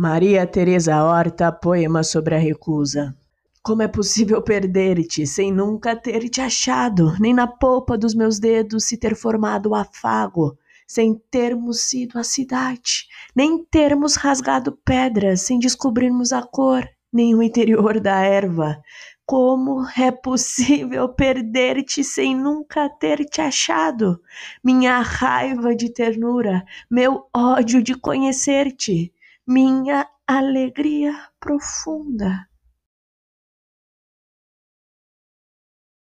Maria Teresa Horta, poema sobre a recusa. Como é possível perder-te sem nunca ter te achado, nem na polpa dos meus dedos se ter formado o afago, sem termos sido a cidade, nem termos rasgado pedras, sem descobrirmos a cor, nem o interior da erva. Como é possível perder-te sem nunca ter te achado? Minha raiva de ternura, meu ódio de conhecer-te minha alegria profunda.